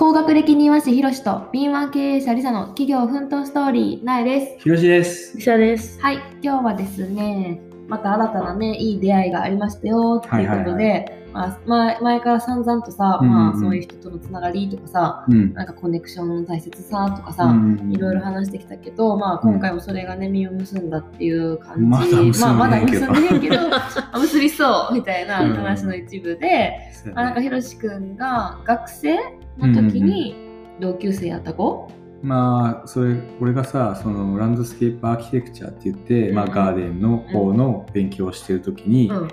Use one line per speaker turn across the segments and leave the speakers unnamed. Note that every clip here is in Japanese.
高学歴庭師ひろしと敏腕経営者りさの企業奮闘ストーリーなえです。
ひろしです。
リサです。
はい、今日はですね、また新たなね、いい出会いがありましたよっていうことで、
はい
まあ、前前から散々とさ、
うんうんうん。
まあ、そういう人とのつながりとかさ、
うん。
なんかコネクションの大切さとかさ、
うん
いろいろ話してきたけど、まあ、今回もそれがね、実を結んだっていう感じ、
ま
あ、まだ結んでへんけど、あ結びそうみたいな話の一部で、
そう
あなんかひろしくんが学生の時に同級生やった子、
まあ、それ、俺がさ、その landscape architecture って言って、まあ、
うん。
ガーデンの方の勉強をしてる時に、
うん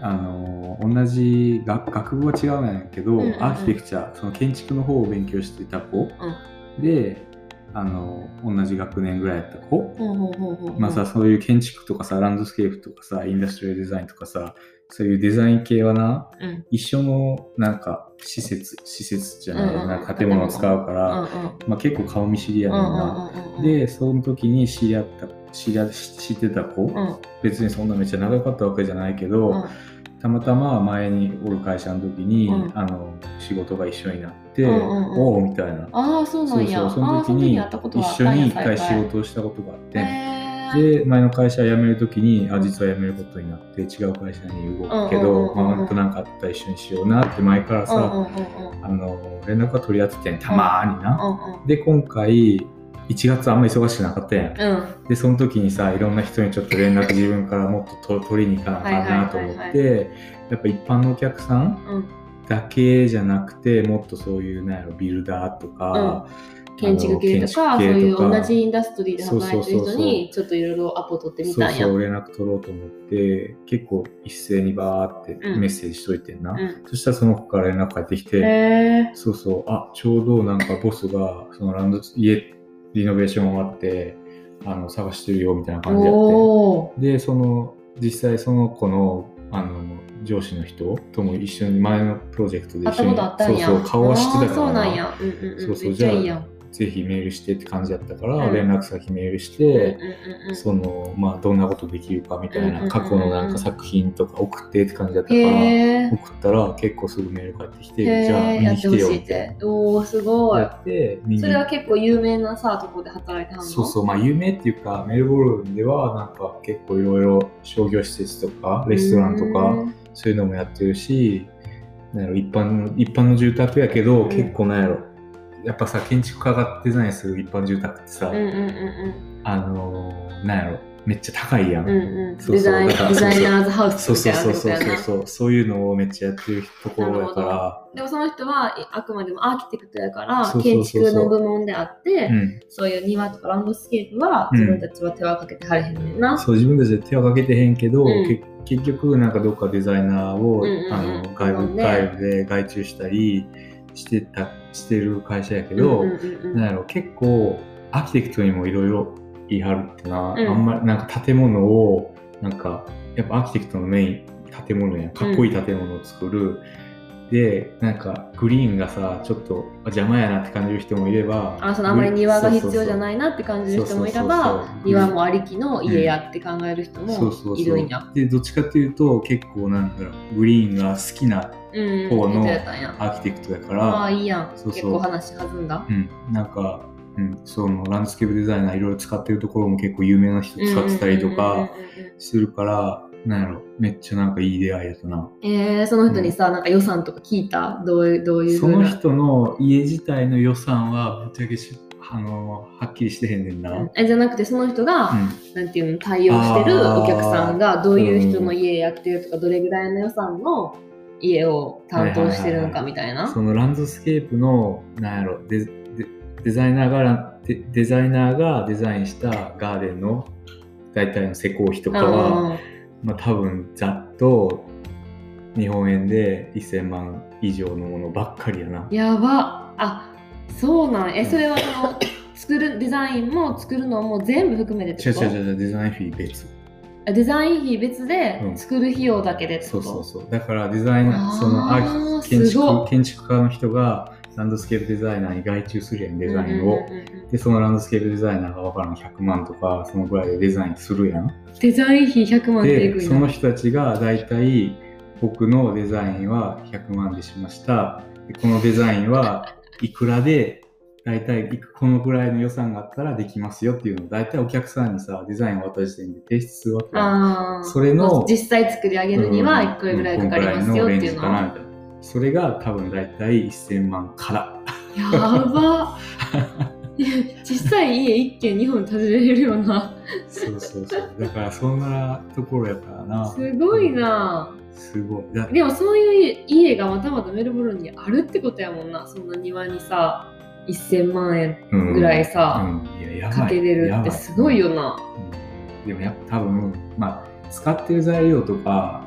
あの、同じ学学部は違うんやけど、
うんうんうん。
アーキテクチャ、その建築の方を勉強してた子。で、あの、同じ学年ぐらいやった子、
ほうほうほうほう
まあさ、そういう建築とかさ、ランドスケープとかさ、インダストリアルデザインとかさ、そういうデザイン系はな、
うん。
一緒のなんか施設、施設じゃない、
うんうん。うん
な建物を使うから、
うんうん
まあ、結構顔見知りやねんな。
うんうんうんうん。
で、その時に知り合った、知り合知ってた子、
うん。
別にそんなめっちゃ長かったわけじゃないけど、
うん。
たまたま前におる会社の時に、
うん。
あの仕事が一緒になって、
うんうんうん。
おおみたいな。
ああそうなんや。
そうそう、その時に一緒に一回仕事をしたことがあって、で、前の会社辞めるときに、あ、
うん
実は辞めることになって、違う会社に動くけど、
うん
まあ、なんとなんかあったら一緒にしようなって前から
うんうん
さ、
うんうん。
あの、連絡は取り合っててん、たまーにな。
うんうん。
で、今回、1月あんま忙しくなかったやん。
うん。
で、その時にさ、いろんな人にちょっと連絡自分からもっとと取りに行かなあかんなと思って、やっぱ一般のお客さん
うん。
だけじゃなくて、もっとそういう、なんやろ、ビルダーとか、
建築系とかそういう同じインダストリーで働いてる人
そうそうそう。
にちょっといろいろアポ取ってみ
そう
たんや。
そう連絡取ろうと思って結構一斉にバーって
うん。
メッセージしといてんな、
うん。
そしたらその子から連絡返ってきて、そうそうあちょうどなんかボスがそのランド家リノベーション終わってあの探してるよみたいな感じやって。でその実際その子のあの上司の人とも一緒に前のプロジェクトで一緒にそうそう顔は知ってたから
そうなんや。うんうんうん。
そうそう
めっちゃいいやん
ぜひメールしてって感じだったから、
うん。
連絡先メールして、そのまあどんなことできるかみたいなん過去のなんか作品とか送ってって感じだったから、送ったら結構すぐメール返ってきて、
へ
じゃあ見に来てよ
って。おおすごい。
やって
それは結構有名なさとこで働いてはんの？
そうそう。まあ有名っていうかメルボルンではなんか結構いろいろ商業施設とかレストランと
う
か
ん
そういうのもやってるしなんやろ一般の一般の住宅やけど、
うん。
結構なんやろやっぱさ建築家がデザインする一般住宅ってさ、
うんうんうん
あのーなんやろめっちゃ高いやん。
うんうん。うん
そうそう。
デザイナーズハウス
そう
みた
そそうそうそうそう。そういうのをめっちゃやってるところやか
でもその人はあくまでもアーキテクトやから
そうそう
建
そうそう。
築の部門であって
ら、うん、
そういう庭とかランドスケープは
うん。
自分たちは手はかけてはれへんねんな。
そう自分たちで手はかけてへんけど、
うん。
け結局なんかどっかデザイナーを、
うんうんうん。
あの外部、
ね
外部で外注したりしてたしてる会社やけど、
うんうんうんうん。
なんやろ結構アーキテクトにもいろいろ言い張るってな、
うん。
あんまりなんか建物をなんかやっぱアーキテクトのメイン建物やかっこいい建物を作る、でなんかグリーンがさちょっとあ邪魔やなって感じる人もいれば
あそのあまり庭が必要じゃ
い
ないなって感じる人もいれば庭もありきの家やって考える人も
そうそうそう
いるんや。
でどっちかっていうと結構なんだろうグリーンが好きな
うん
方の。アーキテクトだか
あ
ら、
あいいやん。
そうそう
結構話弾んだ。
うん、なんか、うん、そのランドスケープデザイナーいろいろ使ってるところも結構有名な人使ってたりとか
うんうんうんうんうん
するから、なんやろめっちゃなんかいい出会いやったな。
えー、その人にさ、なんか予算とか聞いた？どういうどういう
その人の家自体の予算はぶっちゃけしあのはっきりしてへんねんな。
うん。えじゃなくてその人が、
うん。
なんていうの対応してるお客さんがどういう人の家やってるとか、どれぐらいの予算の家を担当してるのかみたいな。
そのランドスケープのなんやろデデデザイナーがラデデザイナーがデザインしたガーデンの大体の施工費とかは、
うん
まあ多分ざっと日本円で1000万以上のものばっかりやな。
やば。あそうなん。え
うん。
それはその作るデザインも作るのも全部含めてって
違う
こと
違う違う。デザインフィー別。
あデザイン費別で
うん。
作る費用だけでって
そ
こと、
うそうそう。だからデザイナ
あー
ー、そのアーキ建
すごい
築建築家の人がランドスケープデザイナーに外注するやん、デザインを。で、そのランドスケープデザイナーがわからん100万とか、そのぐらいでデザインするやん。
デザイン費100万
で、その人たちが大体僕のデザインは100万でしました。でこのデザインはいくらで、大体いくこのぐらいの予算があったらできますよっていうのを大体お客さんにさ、デザインを渡した時点で提出するわけそれの
実際作り上げるにはいくらぐらいかかりますよっていうのは。
それが多分大体1000万から。
やば 実際家一軒日本で建てれるような。
そうそうそう。だからそんなところやからな。
すごいな。
すごい。だ
でもそういう家がまたまたメルボルンにあるってことやもんな。そんな庭にさ、1000万円
うん
ぐらいさ、
うん、いややばい
かけれるってすごいよな。
うんでもやっぱ多分、まあ、使ってる材料とか、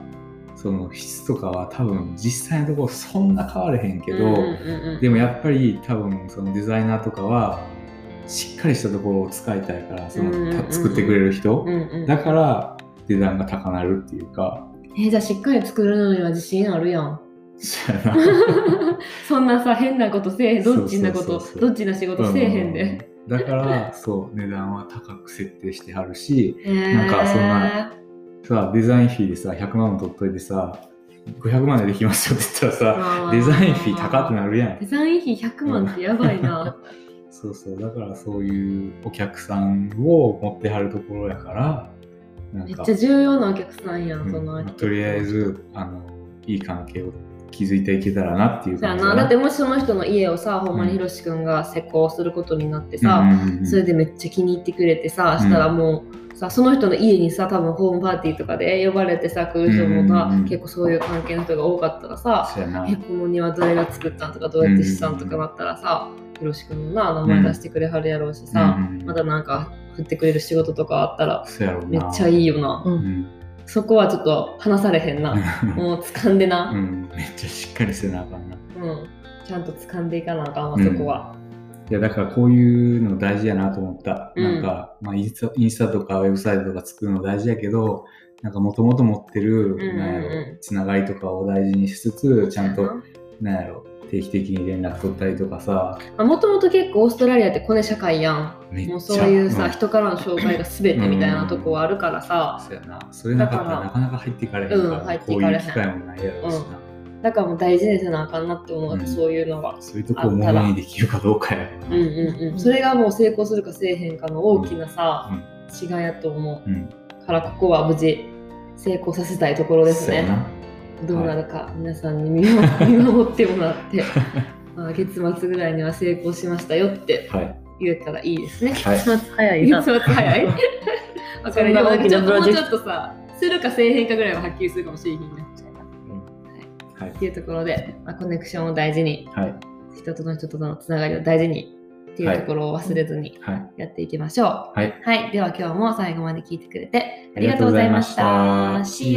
その質とかは多分実際のところそんな変われへんけど、
うんうんうん
でもやっぱり多分そのデザイナーとかはしっかりしたところを使いたいから、その
うんうん
作ってくれる人、
うんうん
だから値段が高なるっていうか、
えじゃあしっかり作るのには自信あるやん。
そ
んなさ変なことせえへん。どっちなことどっちな仕事せえへんで。
うん。だから、そう、値段は高く設定してはるし、
な
なんかそんなさ、デザインフィーでさ、100万も取っといてさ、500万でできますよって言ったらさ、デザインフィー高くなるやん
デ。ザイン費100万ってやばいな。
そうそう、だからそういうお客さんを持ってはるところやから、
めっちゃ、重要なお客さんやん、
うん
その人。
とりあえず、あの、いい関係を築いていけたらなっていう感じ
な。だってもしその人の家をさ、ほんまにひろしくんが施工することになってさ、
うん。うんうん
それでめっちゃ気に入ってくれてさ、したらもう、さその人の家にさ多分ホームパーティーとかで呼ばれてさ来る人もさ、
うんうんうん
結構そういう関係の人が多かったらさえこの庭誰が作ったんとかどうやってしたんとかなったらさ、ひろしくんのな名前出してくれはるやろうしさ、
うん。うん
またなんか振ってくれる仕事とかあったらめっちゃいいよな、う
うんん
そこはちょっと話されへんな。もう掴んでな、
うん、めっちゃしっかりせなあかんな。
うん、ちゃんと掴んでいかなあかんわ、
うん。
そこは。
いやだからこういうの大事やなと思った。
うん。
なんか、まあ、インスタインスタとかウェブサイトとか作るの大事やけど、なんかもともと持ってる、
んうんうん。
なんやろ、つながりとかを大事にしつつ、ちゃんと、なんやろ、定期的に連絡取ったりとかさ、
もともと結構オーストラリアってコネ社会やん。もうそういうさ、
ん
人からの紹介が全てみたいなとこはあるからさ、
そうやな。それなかった
だから
らなかなか入っていかれへんから、
うん入ってい
こう
かれへん
いう機会もないやろうしな。
だからもう大事にせなあかんなって思う、
うん
そういうのが。
そういうとこをものにできるかどうかや。
うんうんうん。それがもう成功するかせえへんかの大きなさ、違いやと思
うん。
う。からここは無事成功させたいところですね。どうなるか、皆さんに見守見守ってもらって、ま あ、月末ぐらいには成功しましたよって
はい。
言えたらいいですね。
はい。
月末早いな
月。末早い わかる
そんな大きな
でもうちょっとさ、するかせえへんかぐらいははっきりするかもしれへんね。
はい
っていうところで、まあ、コネクションを大事に、
はい。
人との人とのつながりを大事にっていうところを忘れずに
はい。
やっていきましょう。
はい。
はい、では今日も最後まで聞いてくれてありがとうございました。
あり